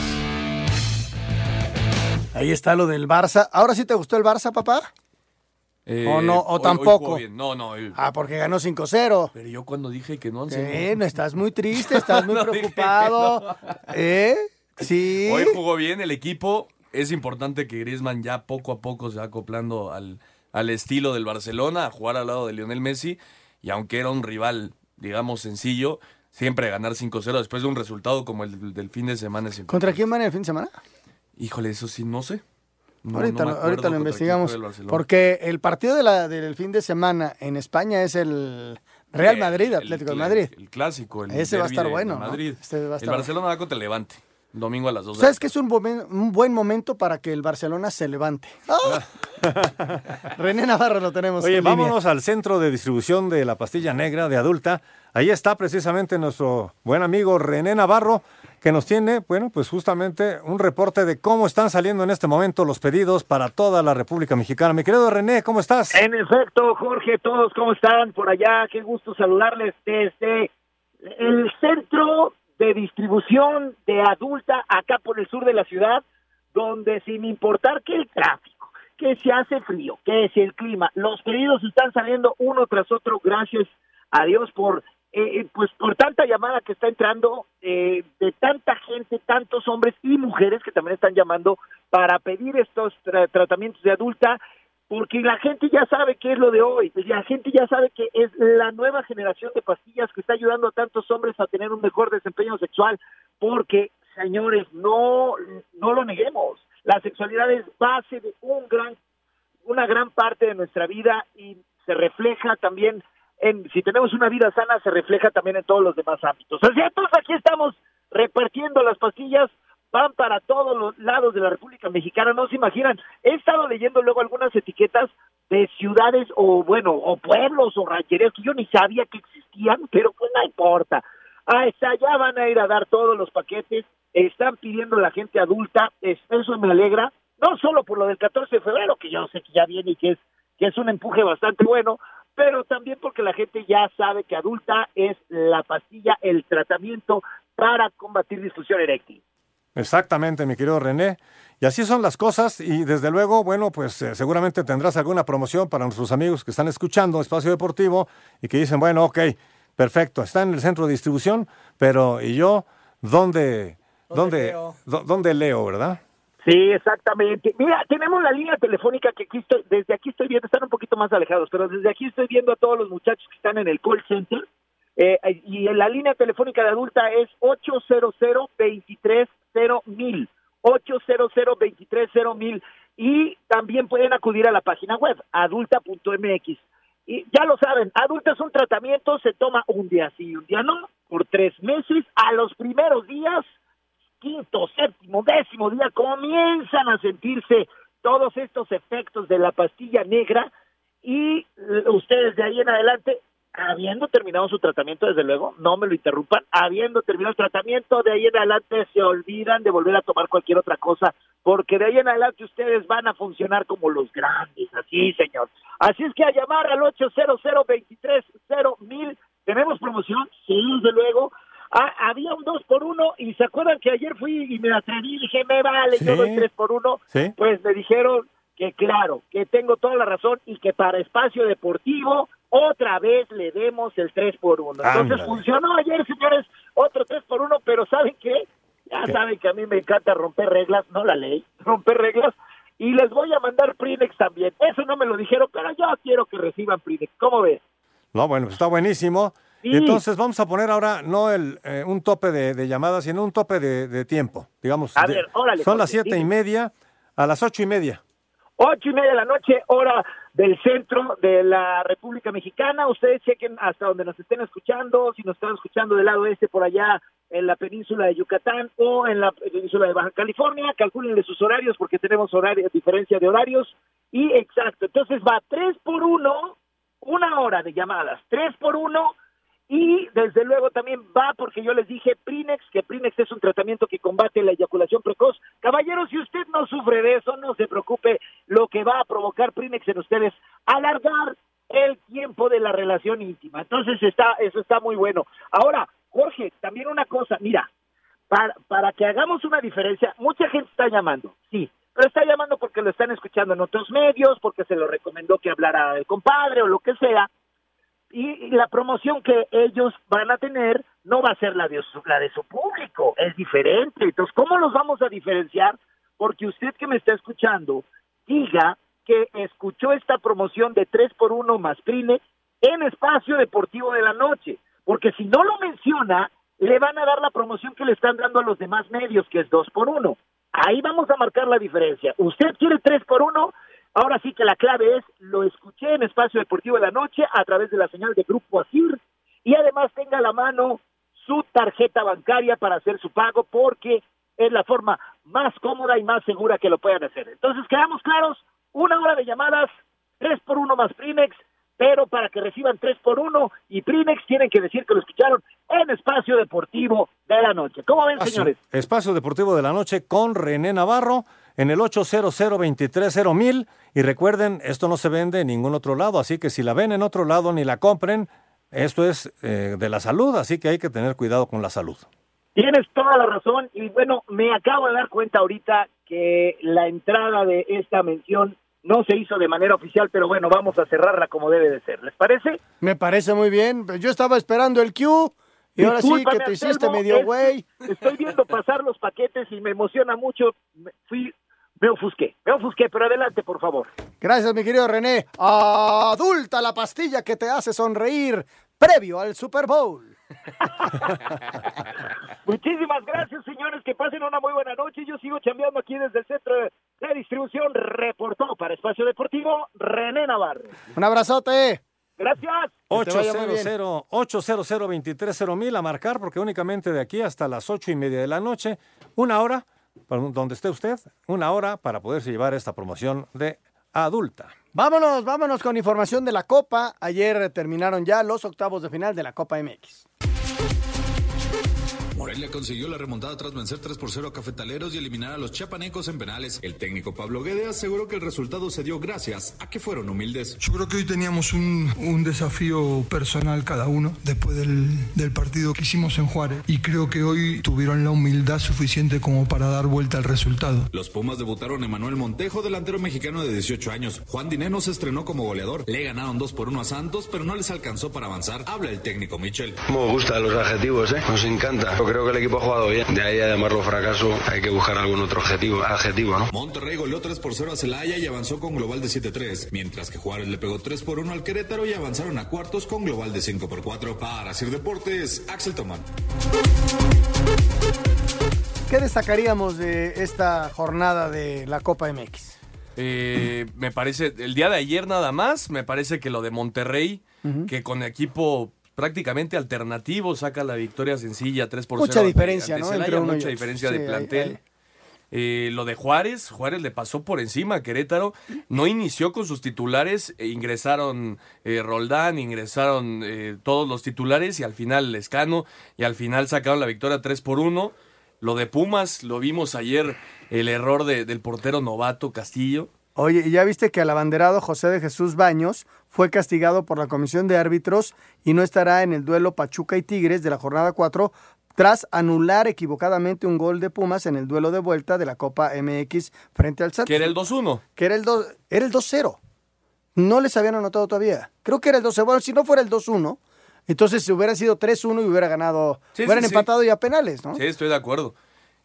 Ahí está lo del Barça. ¿Ahora sí te gustó el Barça, papá? Eh, ¿O no? ¿O hoy- tampoco? No, no. hoy- Ah, porque ganó 5-0. Pero yo cuando dije que no, ¿Qué? ¿No estás muy triste? <laughs> ¿Estás muy No preocupado? ¿Eh? Sí. Hoy jugó bien el equipo. Es importante que Griezmann ya poco a poco se va acoplando al, al estilo del Barcelona, a jugar al lado de Lionel Messi. Y aunque era un rival, digamos, sencillo, siempre ganar 5-0 después de un resultado como el del fin de semana. ¿Contra quién van el fin de semana? Híjole, eso sí, no sé. No- ahorita no ahorita lo investigamos. Porque el partido de la, del fin de semana en España es el Real El- Madrid, el Atlético de Madrid. El clásico, el Ese va a estar bueno. Madrid. Este va a el Barcelona va contra el Levante. Domingo a las 2 de la ¿Sabes que es un, bomen- un buen momento para que el Barcelona se levante? ¡Ah! <laughs> René Navarro lo tenemos. Oye, en línea. vámonos al centro de distribución de la pastilla negra de adulta. Ahí está precisamente nuestro buen amigo René Navarro, que nos tiene, bueno, pues justamente un reporte de cómo están saliendo en este momento los pedidos para toda la República Mexicana. Mi querido René, ¿cómo estás? En efecto, Jorge, todos, ¿cómo están por allá? Qué gusto saludarles desde el centro de distribución de adulta acá por el sur de la ciudad, donde sin importar que el tráfico, que se hace frío, que si el clima, los pedidos están saliendo uno tras otro, gracias a Dios por eh, pues por tanta llamada que está entrando eh, de tanta gente, tantos hombres y mujeres que también están llamando para pedir estos tra- tratamientos de adulta porque la gente ya sabe qué es lo de hoy, pues la gente ya sabe que es la nueva generación de pastillas que está ayudando a tantos hombres a tener un mejor desempeño sexual, porque, señores, no, no lo neguemos, la sexualidad es base de un gran, una gran parte de nuestra vida y se refleja también en, si tenemos una vida sana, se refleja también en todos los demás ámbitos. Así entonces aquí estamos repartiendo las pastillas van para todos los lados de la República Mexicana, no se imaginan. He estado leyendo luego algunas etiquetas de ciudades o bueno, o pueblos o rancherías que yo ni sabía que existían, pero pues no importa. Hasta allá van a ir a dar todos los paquetes, están pidiendo la gente adulta, es- eso me alegra, no solo por lo del 14 de febrero, que yo sé que ya viene y que es, que es un empuje bastante bueno, pero también porque la gente ya sabe que adulta es la pastilla, el tratamiento para combatir disfunción eréctil. Exactamente, mi querido René. Y así son las cosas y desde luego, bueno, pues eh, seguramente tendrás alguna promoción para nuestros amigos que están escuchando Espacio Deportivo y que dicen, bueno, ok, perfecto, está en el centro de distribución, pero ¿y yo dónde, dónde, dó- dónde leo, verdad? Sí, exactamente. Mira, tenemos la línea telefónica que aquí estoy, desde aquí estoy viendo, están un poco más alejados, pero desde aquí estoy viendo a todos los muchachos que están en el call center. eh, y en la línea telefónica de adulta es 800 230 mil 800 230 mil y también pueden acudir a la página web adulta.mx. Y ya lo saben, adulta es un tratamiento, se toma un día sí y un día no, por tres meses. A los primeros días quinto, séptimo, décimo día comienzan a sentirse todos estos efectos de la pastilla negra y ustedes de ahí en adelante, habiendo terminado su tratamiento, desde luego, no me lo interrumpan, habiendo terminado el tratamiento, de ahí en adelante se olvidan de volver a tomar cualquier otra cosa, porque de ahí en adelante ustedes van a funcionar como los grandes, así señor. Así es que a llamar al 800 mil tenemos promoción, sí, desde luego, Ah, había un 2 por 1 y se acuerdan que ayer fui y me atreví y dije, me vale, yo doy 3 por 1. Sí. Pues me dijeron que claro, que tengo toda la razón y que para espacio deportivo otra vez le demos el 3 por 1. Entonces Ándale. funcionó ayer, señores, otro 3 por 1, pero ¿saben qué? Ya ¿Qué? saben que a mí me encanta romper reglas, no la ley, <laughs> romper reglas. Y les voy a mandar Prinex también. Eso no me lo dijeron, pero yo quiero que reciban Prinex. ¿Cómo ves? No, bueno, pues está buenísimo. Sí. Y entonces vamos a poner ahora no el, eh, un tope de, de llamadas, sino un tope de, de tiempo. Digamos, A de- ver, órale, son las siete y media a las ocho y media. Ocho y media de la noche, hora del centro de la República Mexicana. Ustedes chequen hasta donde nos estén escuchando, si nos están escuchando del lado este por allá en la península de Yucatán o en la península de Baja California, calcúlenle sus horarios porque tenemos horario, diferencia de horarios. Y exacto, entonces va tres por uno, una hora de llamadas, tres por uno, y desde luego también va porque yo les dije Prinex, que Prinex es un tratamiento que combate la eyaculación precoz. Caballeros, si usted no sufre de eso, no se preocupe, lo que va a provocar Prinex en ustedes, alargar el tiempo de la relación íntima. Entonces está, eso está muy bueno. Ahora, Jorge, también una cosa, mira, para, para que hagamos una diferencia, mucha gente está llamando, sí, Lo está llamando porque lo están escuchando en otros medios, porque se lo recomendó que hablara el compadre o lo que sea. Y, la promoción que ellos van a tener no va a ser la de, su, la de su público, es diferente. Entonces, ¿cómo los vamos a diferenciar? Porque usted que me está escuchando, diga que escuchó esta promoción de 3 por 1 más Prine en Espacio Deportivo de la Noche. Porque si no lo menciona, le van a dar la promoción que le están dando a los demás medios, que es 2 por 1 Ahí vamos a marcar la diferencia. Usted quiere 3 por 1 ahora sí que la clave es, lo escuché en Espacio Deportivo de la Noche a través de la señal de Grupo Asir y además tenga a la mano su tarjeta bancaria para hacer su pago porque es la forma más cómoda y más segura que lo puedan hacer. Entonces, quedamos claros, una hora de llamadas, tres por uno más Prinex, pero para que reciban tres por uno y Prinex tienen que decir que lo escucharon en Espacio Deportivo de la Noche. ¿Cómo ven, señores? Espacio Deportivo de la Noche con René Navarro en el 800 mil y recuerden, esto no se vende en ningún otro lado, así que si la ven en otro lado ni la compren, esto es eh, de la salud, así que hay que tener cuidado con la salud. Tienes toda la razón y bueno, me acabo de dar cuenta ahorita que la entrada de esta mención no se hizo de manera oficial, pero bueno, vamos a cerrarla como debe de ser. ¿Les parece? Me parece muy bien. Yo estaba esperando el Q y ahora sí que te hiciste Anselmo, medio güey. Estoy viendo pasar los paquetes y me emociona mucho. Me- Fui, me ofusqué, me ofusqué, pero adelante, por favor. Gracias, mi querido René. Adulta la pastilla que te hace sonreír previo al Super Bowl. <laughs> Muchísimas gracias, señores. Que pasen una muy buena noche. Yo sigo chambeando aquí desde el centro de de distribución. Reportó para Espacio Deportivo René Navarro. Un abrazote. Gracias. Que te vaya muy bien. 800 800 230 mil a marcar porque únicamente de aquí hasta las ocho y media de la noche, una hora, para donde esté usted, una hora para poderse llevar esta promoción de adulta. Vámonos, vámonos con información de la Copa. Ayer terminaron ya los octavos de final de la Copa MX. Morelia consiguió la remontada tras vencer 3 por 0 a Cafetaleros y eliminar a los chapanecos en penales. El técnico Pablo Guede aseguró que el resultado se dio gracias a que fueron humildes. Yo creo que hoy teníamos un, un desafío personal cada uno después del, del partido que hicimos en Juárez y creo que hoy tuvieron la humildad suficiente como para dar vuelta al resultado. Los Pumas debutaron Emanuel Montejo, delantero mexicano de 18 años. Juan Dineno se estrenó como goleador. Le ganaron 2 por 1 a Santos, pero no les alcanzó para avanzar. Habla el técnico Michel. Me gustan los adjetivos, ¿eh? Nos encanta. Creo que el equipo ha jugado bien. De ahí a llamarlo fracaso, hay que buscar algún otro objetivo, adjetivo, ¿no? Monterrey goleó 3 por 0 a Celaya y avanzó con global de 7-3, mientras que Juárez le pegó 3 por 1 al Querétaro y avanzaron a cuartos con global de 5 por 4. Para Sir Deportes, Axel Tomán. ¿Qué destacaríamos de esta jornada de la Copa MX? Eh, me parece, el día de ayer nada más, me parece que lo de Monterrey, que con equipo prácticamente alternativo saca la victoria sencilla 3 por 0. Mucha diferencia, ¿no? Celaya, mucha otro. diferencia Sí, de plantel. Eh, lo de Juárez, Juárez le pasó por encima a Querétaro, no inició con sus titulares, e ingresaron eh, Roldán, ingresaron eh, todos los titulares y al final Lescano y al final sacaron la victoria 3 por 1. Lo de Pumas, lo vimos ayer, el error de- del portero novato Castillo. Oye, ¿y ya viste que al abanderado José de Jesús Baños fue castigado por la Comisión de Árbitros y no estará en el duelo Pachuca y Tigres de la jornada 4 tras anular equivocadamente un gol de Pumas en el duelo de vuelta de la Copa MX frente al Santos? Que era el 2-1. Que era el, dos- era el 2-0. No les habían anotado todavía. Creo que era el 2-0. Bueno, si no fuera el 2-1, entonces hubiera sido 3-1 y hubiera ganado, Sí, hubieran sí, sí. empatado ya a penales, ¿no? Sí, estoy de acuerdo.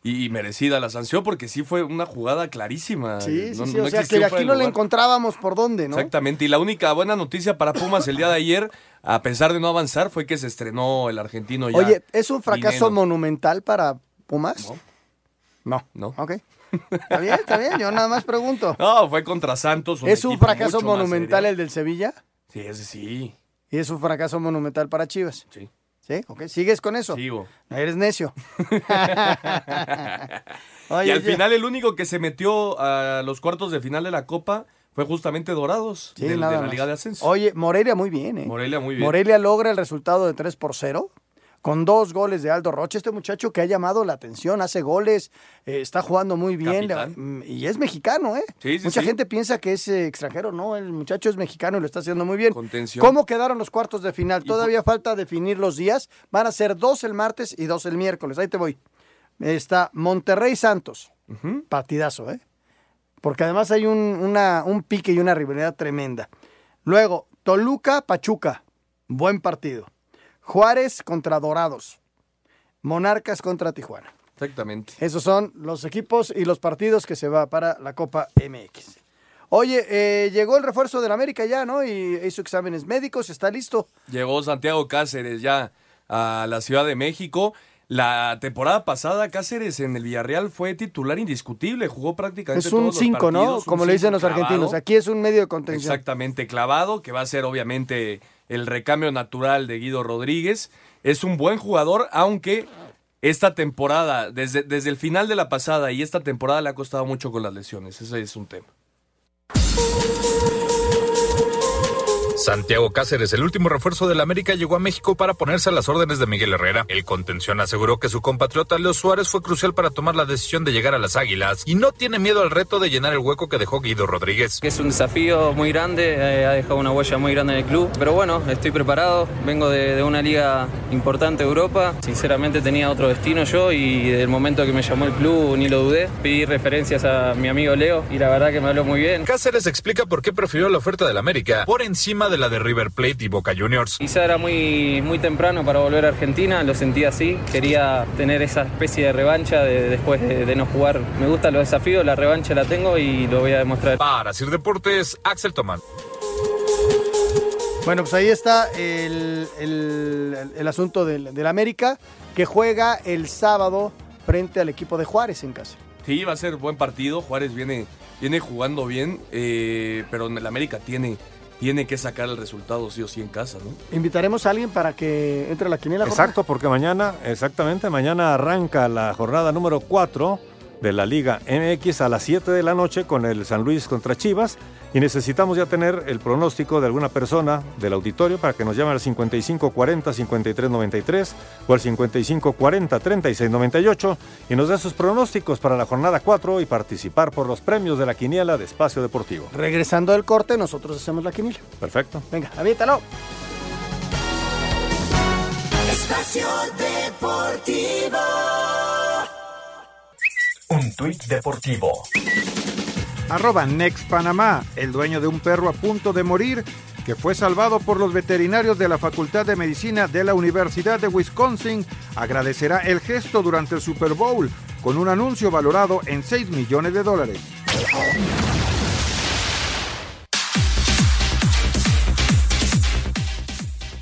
Y, merecida la sanción porque sí fue una jugada clarísima. Sí, sí, No- sí. no o sea, que aquí no le encontrábamos por dónde, ¿no? Exactamente. Y la única buena noticia para Pumas el día de ayer, a pesar de no avanzar, fue que se estrenó el argentino ya. Oye, ¿es un fracaso monumental para Pumas? No. No. Ok. Está bien, está bien. Yo nada más pregunto. No, fue contra Santos. ¿Es un fracaso monumental el del Sevilla? Sí, ese sí. Y es un fracaso monumental para Chivas. Sí. ¿Sí? Ok. ¿Sigues con eso? Sigo. No eres necio. <laughs> y al ya- final el único que se metió a los cuartos de final de la Copa fue justamente Dorados, Sí, de, la. Liga de Ascenso. Oye, Morelia muy bien, ¿eh? Morelia muy bien. Morelia logra el resultado de 3 por 0 con dos goles de Aldo Rocha. Este muchacho que ha llamado la atención, hace goles, eh, está jugando muy bien Capitán. mm, y es mexicano, ¿eh? Sí, sí, Mucha sí. gente piensa que es eh, extranjero, no, el muchacho es mexicano y lo está haciendo muy bien. Contención. ¿Cómo quedaron los cuartos de final? Todavía falta definir los días. Van a ser dos el martes y dos el miércoles. Ahí te voy. Está Monterrey Santos. Partidazo, ¿eh? porque además hay un, una- un pique y una rivalidad tremenda. Luego, Toluca, Pachuca, buen partido. Juárez contra Dorados. Monarcas contra Tijuana. Exactamente. Esos son los equipos y los partidos que se va para la Copa MX. Oye, eh, llegó el refuerzo del América ya, ¿no? Y hizo exámenes médicos, está listo. Llegó Santiago Cáceres ya a la Ciudad de México. La temporada pasada Cáceres en el Villarreal fue titular indiscutible, jugó prácticamente Es un todos los 5, ¿no? Como le dicen cinco los argentinos. Aquí es un medio de contención. Exactamente, clavado, que va a ser obviamente el recambio natural de Guido Rodríguez. Es un buen jugador, aunque esta temporada, desde, desde el final de la pasada y esta temporada le ha costado mucho con las lesiones. Ese es un tema. Santiago Cáceres, el último refuerzo del América, llegó a México para ponerse a las órdenes de Miguel Herrera. El contención aseguró que su compatriota Leo Suárez fue crucial para tomar la decisión de llegar a las Águilas y no tiene miedo al reto de llenar el hueco que dejó Guido Rodríguez. Es un desafío muy grande, eh, ha dejado una huella muy grande en el club, pero bueno, estoy preparado, vengo de, de una liga importante de Europa, sinceramente tenía otro destino yo y del momento que me llamó el club ni lo dudé, pedí referencias a mi amigo Leo y la verdad que me habló muy bien. Cáceres explica por qué prefirió la oferta del América por encima de la de River Plate y Boca Juniors. Quizá era muy, muy temprano para volver a Argentina, lo sentí así, quería tener esa especie de revancha de- después de, de no jugar. Me gustan los desafíos, la revancha la tengo y lo voy a demostrar. Para Sir Deportes, Axel Tomán. Bueno, pues ahí está el, el- el asunto del, del América, que juega el sábado frente al equipo de Juárez en casa. Sí, va a ser buen partido. Juárez viene, viene jugando bien, eh, pero el América tiene, tiene que sacar el resultado sí o sí en casa, ¿no? Invitaremos a alguien para que entre a la quiniela. Exacto, porque mañana, exactamente, mañana arranca la jornada número 4 de la Liga MX a las 7 de la noche con el San Luis contra Chivas y necesitamos ya tener el pronóstico de alguna persona del auditorio para que nos llame al 5540-5393 o al 5540-3698 y nos dé sus pronósticos para la jornada 4 y participar por los premios de la quiniela de Espacio Deportivo. Regresando del corte, nosotros hacemos la quiniela. Perfecto. Venga, aviéntalo. Espacio Deportivo. Un tuit deportivo. Arroba Next Panamá, el dueño de un perro a punto de morir, que fue salvado por los veterinarios de la Facultad de Medicina de la Universidad de Wisconsin, agradecerá el gesto durante el Super Bowl con un anuncio valorado en 6 millones de dólares.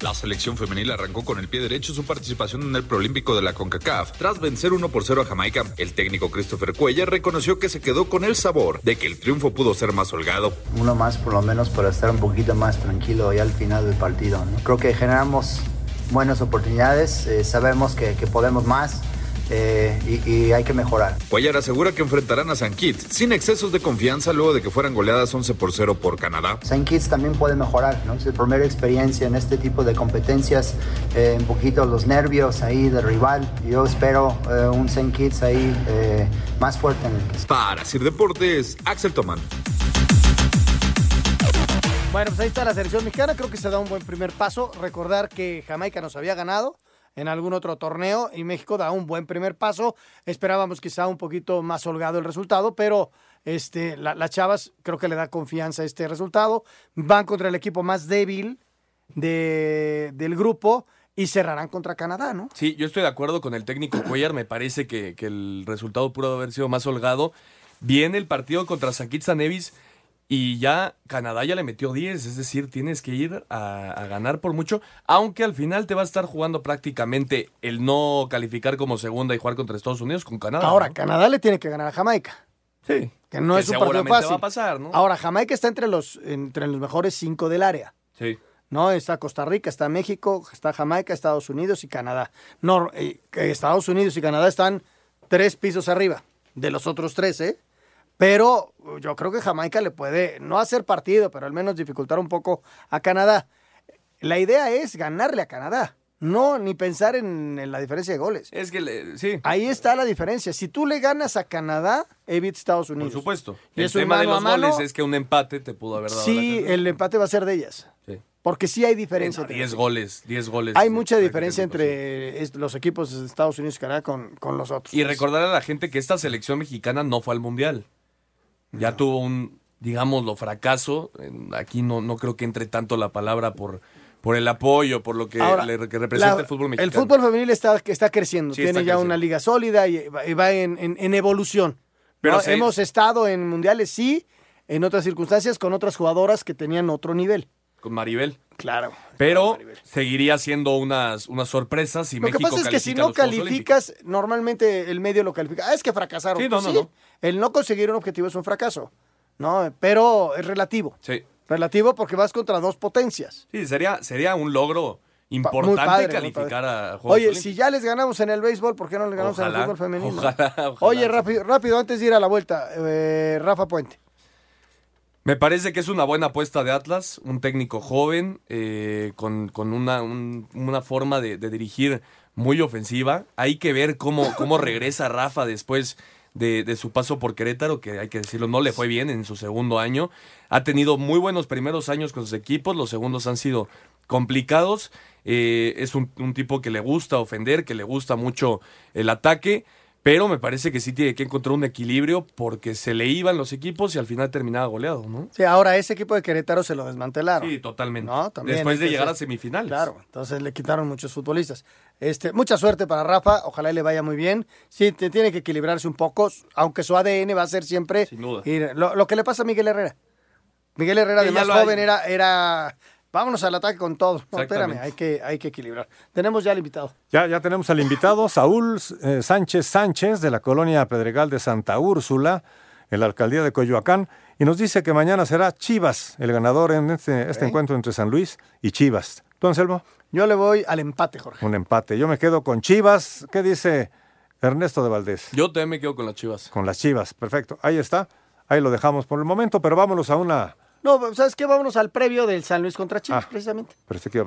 La selección femenil arrancó con el pie derecho su participación en el Proolímpico de la CONCACAF tras vencer 1 por 0 a Jamaica. El técnico Christopher Cuellar reconoció que se quedó con el sabor de que el triunfo pudo ser más holgado. uno más por lo menos para estar un poquito más tranquilo ya al final del partido. Creo que generamos buenas oportunidades, eh, sabemos que podemos más eh, y, y hay que mejorar. Cuellar asegura que enfrentarán a St. Kitts sin excesos de confianza luego de que fueran goleadas 11 por 0 por Canadá. St. Kitts también puede mejorar, ¿no? Es su primera experiencia en este tipo de competencias, eh, un poquito los nervios ahí del rival. Yo espero eh, un St. Kitts ahí eh, más fuerte en el que Para Sir Deportes, Axel Tomán. Bueno, pues ahí está la selección mexicana. Creo que se da un buen primer paso. Recordar que Jamaica nos había ganado en algún otro torneo y México da un buen primer paso. Esperábamos quizá un poquito más holgado el resultado, pero este, la- las Chavas creo que le da confianza a este resultado. Van contra el equipo más débil de- del grupo y cerrarán contra Canadá, ¿no? Sí, yo estoy de acuerdo con el técnico Cuellar. Me parece que, que el resultado pudo haber sido más holgado. Viene el partido contra San Nevis y ya Canadá ya le metió 10. Es decir, tienes que ir a, a ganar por mucho. Aunque al final te va a estar jugando prácticamente el no calificar como segunda y jugar contra Estados Unidos con Canadá. Ahora, ¿no? Canadá le tiene que ganar a Jamaica. Sí. Que no Que es un partido fácil. va a pasar, ¿no? Ahora, Jamaica está entre los, entre los mejores cinco del área. Sí. ¿no? Está Costa Rica, está México, está Jamaica, Estados Unidos y Canadá. No, eh, Estados Unidos y Canadá están tres pisos arriba de los otros tres, ¿eh? Pero yo creo que Jamaica le puede no hacer partido, pero al menos dificultar un poco a Canadá. La idea es ganarle a Canadá, no ni pensar en, en la diferencia de goles. Es que le- sí. Ahí está la diferencia. Si tú le ganas a Canadá, evita Estados Unidos. Por supuesto. Y el tema de los mano. goles es que un empate te pudo haber dado Sí, la el empate va a ser de ellas. Sí. Porque sí hay diferencia. entre 10 los goles, 10 goles. Hay mucha diferencia entre los equipos de Estados Unidos y Canadá con, con los otros. Y recordar a la gente que esta selección mexicana no fue al Mundial. Ya tuvo un, digámoslo, fracaso. Aquí no, no creo que entre tanto la palabra por, por el apoyo, por lo que, Ahora, le- que representa la- el fútbol El mexicano. fútbol femenil está, que está creciendo, Sí, tiene está ya creciendo. una liga sólida y va, y va en, en- en evolución. Pero Hemos estado en mundiales, sí, en otras circunstancias, con otras jugadoras que tenían otro nivel. Con Maribel. Claro. Pero seguiría siendo unas, unas sorpresas si Lo que pasa es que si no Olímpicos. calificas, normalmente el medio lo califica. Ah, es que fracasaron. Sí, no, Pues no, no. El no conseguir un objetivo es un fracaso, ¿no? Pero es relativo. Sí. Relativo porque vas contra dos potencias. Sí, sería, sería un logro importante padre, calificar a Juegos Oye, Olímpicos. si ya les ganamos en el béisbol, ¿por qué no les ganamos en el Ojalá, fútbol femenino? ojalá, ojalá. Oye, rápido, rápido, antes de ir a la vuelta, eh, Rafa Puente. Me parece que es una buena apuesta de Atlas, un técnico joven, eh, con, con una, un- una forma de, de dirigir muy ofensiva. Hay que ver cómo, cómo regresa Rafa después de, de su paso por Querétaro, que hay que decirlo, no le fue bien en su segundo año. Ha tenido muy buenos primeros años con sus equipos, los segundos han sido complicados. Eh, es un, un tipo que le gusta ofender, que le gusta mucho el ataque. Pero me parece que sí tiene que encontrar un equilibrio porque se le iban los equipos y al final terminaba goleado, ¿no? Sí, ahora ese equipo de Querétaro se lo desmantelaron. Sí, totalmente. ¿no? También Después de llegar a semifinales. Claro, entonces le quitaron muchos futbolistas. Este, mucha suerte para Rafa, ojalá le vaya muy bien. Sí, te- tiene que equilibrarse un poco, aunque su ADN va a ser siempre duda. ir- lo, lo que le pasa a Miguel Herrera. Miguel Herrera, Sí, de más hay. joven, era, era vámonos al ataque con todo. No, espérame, hay que, hay que equilibrar. Tenemos ya al invitado. Ya, ya tenemos al invitado, <laughs> Saúl eh, Sánchez Sánchez, de la colonia Pedregal de Santa Úrsula, en la alcaldía de Coyoacán, y nos dice que mañana será Chivas, el ganador en este, este encuentro entre San Luis y Chivas. ¿Tú, Anselmo? Yo le voy al empate, Jorge. Un empate. Yo me quedo con Chivas. ¿Qué dice Ernesto de Valdés? Yo también me quedo con las Chivas. Con las Chivas, perfecto. Ahí está. Ahí lo dejamos por el momento, pero vámonos a una... No, ¿sabes qué? Vámonos al previo del San Luis contra Chivas, Ah. precisamente. Parece que-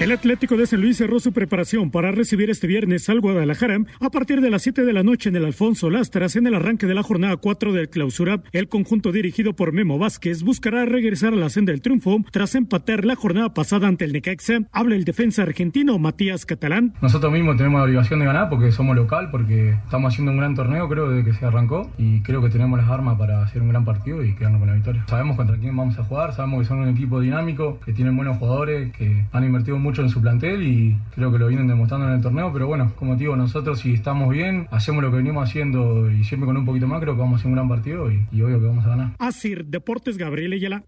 El Atlético de San Luis cerró su preparación para recibir este viernes al Guadalajara a partir de las 7 de la noche en el Alfonso Lastras en el arranque de la jornada 4 del clausura. El conjunto dirigido por Memo Vázquez buscará regresar a la senda del triunfo tras empatar la jornada pasada ante el Necaxa. Habla el defensa argentino Matías Catalán. Nosotros mismos tenemos la obligación de ganar porque somos local, porque estamos haciendo un gran torneo, creo, desde que se arrancó. Y creo que tenemos las armas para hacer un gran partido y quedarnos con la victoria. Sabemos contra quién vamos a jugar, sabemos que son un equipo dinámico, que tienen buenos jugadores, que han invertido mucho en su plantel y creo que lo vienen demostrando en el torneo. Pero bueno, como te digo, nosotros si estamos bien, hacemos lo que venimos haciendo y siempre con un poquito más, creo que vamos a hacer un gran partido y, y obvio que vamos a ganar. Asir Deportes Gabriel Ayala.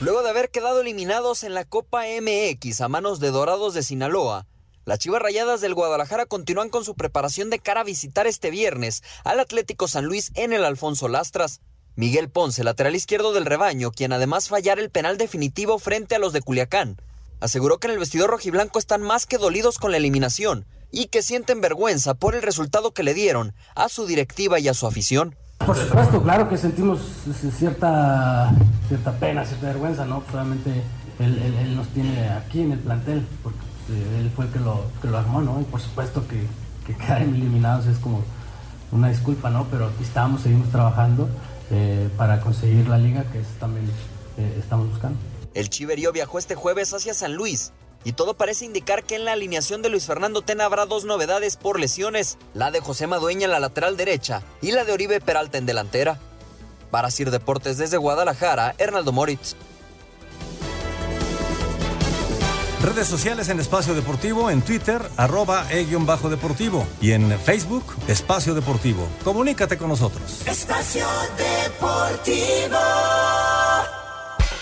Luego de haber quedado eliminados en la Copa MX a manos de Dorados de Sinaloa, las Chivas Rayadas del Guadalajara continúan con su preparación de cara a visitar este viernes al Atlético San Luis en el Alfonso Lastras. Miguel Ponce, lateral izquierdo del rebaño, quien además fallara el penal definitivo frente a los de Culiacán, aseguró que en el vestidor rojiblanco están más que dolidos con la eliminación y que sienten vergüenza por el resultado que le dieron a su directiva y a su afición. Por supuesto, claro que sentimos cierta, cierta pena, cierta vergüenza, ¿no? Probablemente él, nos tiene aquí en el plantel, porque eh, él fue el que lo, que lo armó, ¿no? Y por supuesto que, que quedar eliminados es como una disculpa, ¿no? Pero aquí estamos, seguimos trabajando eh, para conseguir la liga, que es también eh, estamos buscando. El Chiverío viajó este jueves hacia San Luis y todo parece indicar que en la alineación de Luis Fernando Tena habrá dos novedades por lesiones, la de José Madueña en la lateral derecha y la de Oribe Peralta en delantera. Para Sir Deportes desde Guadalajara, Hernaldo Moritz. Redes sociales en Espacio Deportivo, en Twitter, arroba e-bajo deportivo y en Facebook, Espacio Deportivo. Comunícate con nosotros. Espacio Deportivo.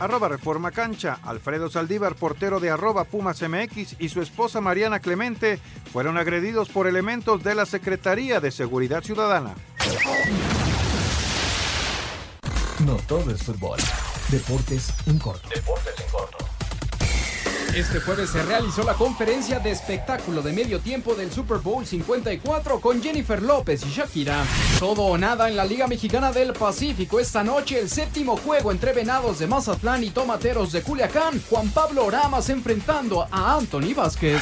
Arroba Reforma Cancha, Alfredo Saldívar, portero de arroba Pumas MX y su esposa Mariana Clemente fueron agredidos por elementos de la Secretaría de Seguridad Ciudadana. No todo es fútbol. Deportes en corto. Deportes en corto. Este jueves se realizó la conferencia de espectáculo de medio tiempo del Super Bowl 54 con Jennifer López y Shakira. Todo o nada en la Liga Mexicana del Pacífico. Esta noche el séptimo juego entre Venados de Mazatlán y Tomateros de Culiacán. Juan Pablo Ramas enfrentando a Anthony Vázquez.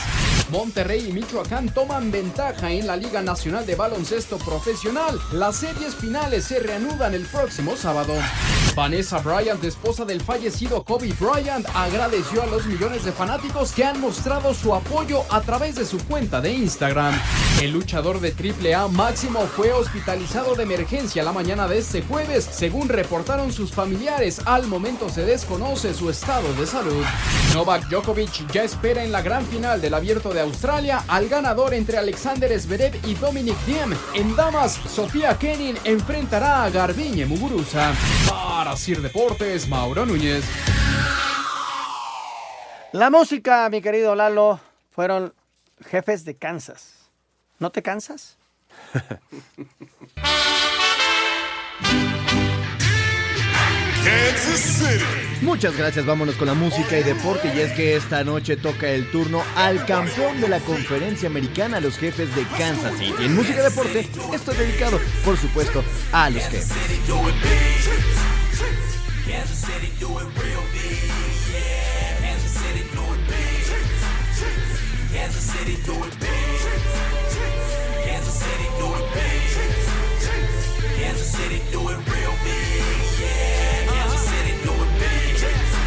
Monterrey y Michoacán toman ventaja en la Liga Nacional de Baloncesto Profesional. Las series finales se reanudan el próximo sábado. Vanessa Bryant, esposa del fallecido Kobe Bryant, agradeció a los millones de fanáticos que han mostrado su apoyo a través de su cuenta de Instagram. El luchador de AAA Máximo fue hospitalizado de emergencia la mañana de este jueves, según reportaron sus familiares. Al momento se desconoce su estado de salud. Novak Djokovic ya espera en la gran final del Abierto de Australia al ganador entre Alexander Zverev y Dominic Thiem. En damas, Sofía Kenin enfrentará a Garbiñe Muguruza. Para Sir Deportes, Mauro Núñez. La música, mi querido Lalo, fueron jefes de Kansas. ¿No te cansas? Muchas gracias, vámonos con la música y deporte y es que esta noche toca el turno al campeón de la conferencia americana, los jefes de Kansas City. En música y deporte, esto es dedicado, por supuesto, a los jefes.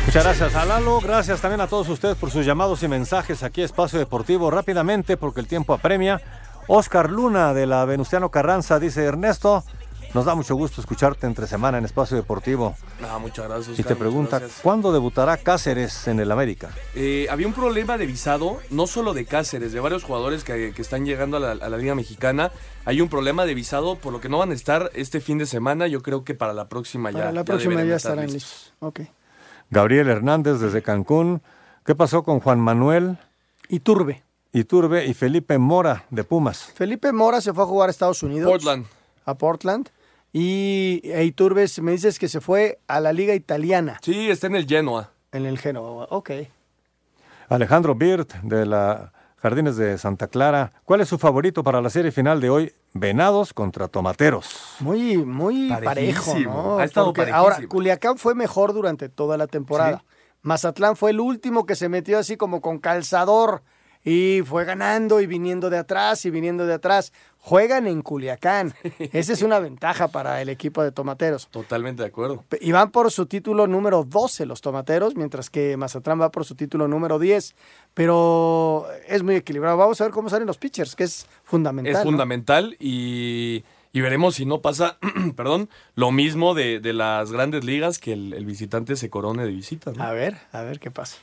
Muchas gracias a Lalo, gracias también a todos ustedes por sus llamados y mensajes aquí a Espacio Deportivo. Rápidamente, porque el tiempo apremia. Oscar Luna de la Venustiano Carranza dice, Ernesto, nos da mucho gusto escucharte entre semana en Espacio Deportivo. Ah, muchas gracias. Y te pregunta. ¿cuándo debutará Cáceres en el América? Eh, había un problema de visado, no solo de Cáceres, de varios jugadores que, que están llegando a la, a la Liga Mexicana. Hay un problema de visado, por lo que no van a estar este fin de semana. Yo creo que para la próxima ya. Para la ya próxima ya estar estarán listos. listos. Ok. Gabriel Hernández desde Cancún. ¿Qué pasó con Juan Manuel? Iturbe. Iturbe y Felipe Mora de Pumas. Felipe Mora se fue a jugar a Estados Unidos. Portland. A Portland. Y e Iturbe me dices que se fue a la liga italiana. Sí, está en el Genoa. En el Genoa, ok. Alejandro Birt de la Jardines de Santa Clara. ¿Cuál es su favorito para la serie final de hoy? Venados contra Tomateros. Muy, muy parejo. ¿no? Ha estado Porque parejísimo. ahora, Culiacán fue mejor durante toda la temporada. Mazatlán fue el último que se metió así como con calzador y fue ganando y viniendo de atrás y viniendo de atrás. Juegan en Culiacán. <laughs> Esa es una ventaja para el equipo de Tomateros. Totalmente de acuerdo. Y van por su título número 12 los Tomateros, mientras que Mazatlán va por su título número 10. Pero es muy equilibrado. Vamos a ver cómo salen los pitchers, que es fundamental. Es ¿no? fundamental y, y veremos si no pasa, <clears throat> perdón, lo mismo de, de las grandes ligas que el, el visitante se corone de visita. ¿no? A ver, a ver qué pasa.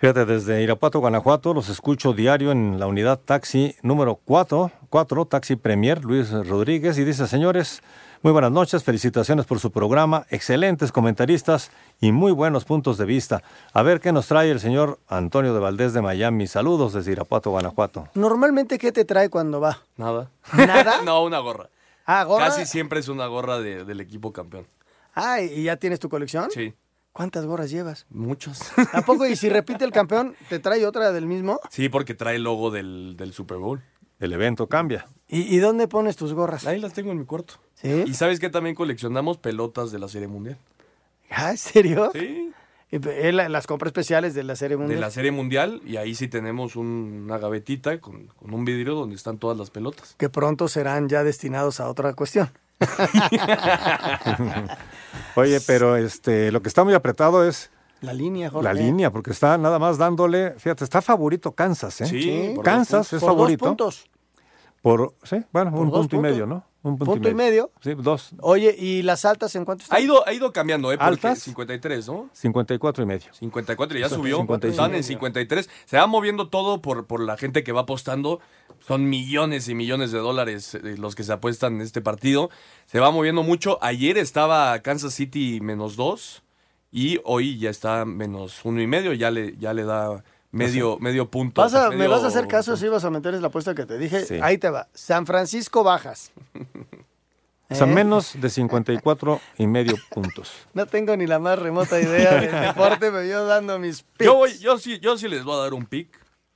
Fíjate, desde Irapuato, Guanajuato, los escucho diario en la unidad taxi número 4, 4 Taxi Premier, Luis Rodríguez, y dice, señores, muy buenas noches, felicitaciones por su programa, excelentes comentaristas y muy buenos puntos de vista. A ver qué nos trae el señor Antonio de Valdés de Miami. Saludos desde Irapuato, Guanajuato. Normalmente, ¿qué te trae cuando va? Nada. ¿Nada? <laughs> no, una gorra. Ah, gorra. Casi siempre es una gorra de- del equipo campeón. Ah, ¿y ya tienes tu colección? Sí, ¿Cuántas gorras llevas? muchos. ¿A poco? Y si repite el campeón, ¿te trae otra del mismo? sí, porque trae el logo del, del Super Bowl. El evento cambia. ¿Y, y dónde pones tus gorras? Ahí las tengo en mi cuarto. ¿Sí? ¿Y sabes que también coleccionamos pelotas de la Serie Mundial? ¿Ah, ¿En serio? Sí. Eh, la- Las compras especiales de la Serie Mundial. De la Serie Mundial y ahí sí tenemos un- una gavetita con, con un vidrio donde están todas las pelotas. Que pronto serán ya destinados a otra cuestión. <laughs> Oye, pero este, lo que está muy apretado es La línea, Jorge. la línea, porque está nada más dándole, fíjate, está favorito Kansas, ¿eh? Sí, por Kansas dos es puntos. Por dos favorito. puntos. Por, sí, bueno, Por un dos punto y medio, ¿no? Un Punto y medio. Sí, dos. Oye, ¿y las altas en cuánto están? Ha ido, ha ido cambiando, ¿eh? Porque ¿Altas? 53, ¿no? 54 y medio. 54 ya Eso, subió. 55. Están en 53. Se va moviendo todo por, por la gente que va apostando. Son millones y millones de dólares eh, los que se apuestan en este partido. Se va moviendo mucho. Ayer estaba Kansas City menos 2 y hoy ya está menos uno y medio. Ya le, ya le da medio, medio punto. Vas a- ¿Me vas a hacer caso si vas a meter la apuesta que te dije? Sí. Ahí te va. San Francisco bajas. <laughs> O sea, ¿Eh? menos de 54 y medio puntos. <laughs> No tengo ni la más remota idea del <laughs> deporte, pero yo dando mis picks. Yo, voy, yo, sí, yo sí les voy a dar un pick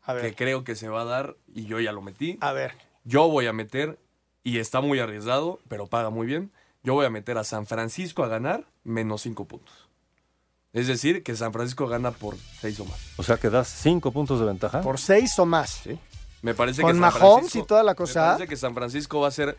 A ver. que creo que se va a dar y yo ya lo metí. A ver. Yo voy a meter, y está muy arriesgado, pero paga muy bien. Yo voy a meter a San Francisco a ganar menos 5 puntos. Es decir, que San Francisco gana por 6 o más. O sea, que das 5 puntos de ventaja. Por seis o más. Sí. Me parece Con que San Mahomes y toda la Me cosa. parece que San Francisco va a ser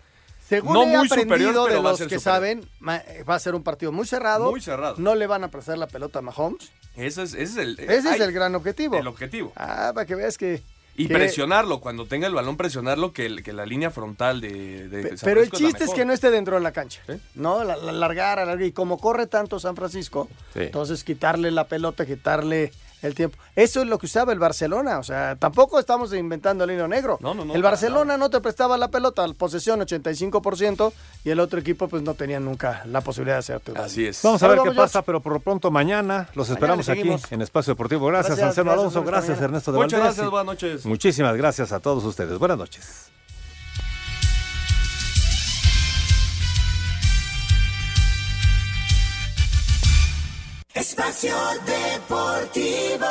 Según no he muy aprendido superior, de los que superior. saben, ma- va a ser un partido muy cerrado. Muy cerrado. No le van a prestar la pelota a Mahomes. Ese es, ese es el, Ese es el gran objetivo. el objetivo. Ah, para que veas que... Y presionarlo, cuando tenga el balón, presionarlo, que, el- que la línea frontal de, de San Pero el chiste es que no esté dentro de la cancha. No, la, la largar, alargar. Y como corre tanto San Francisco, Sí. entonces quitarle la pelota, quitarle el tiempo. Eso es lo que usaba el Barcelona. O sea, tampoco estamos inventando el hilo negro. No, no, no, el Barcelona no te prestaba la pelota, posesión 85%, y el otro equipo pues no tenía nunca la posibilidad de hacerte. Así es. Vamos a ver qué pasa, pero por lo pronto mañana los esperamos aquí en Espacio Deportivo. Gracias, Gracias, Anselmo gracias, Alonso. Gracias. Ernesto de Muchas Valdés. gracias, buenas noches. Muchísimas gracias a todos ustedes. Buenas noches. Espacio Deportivo.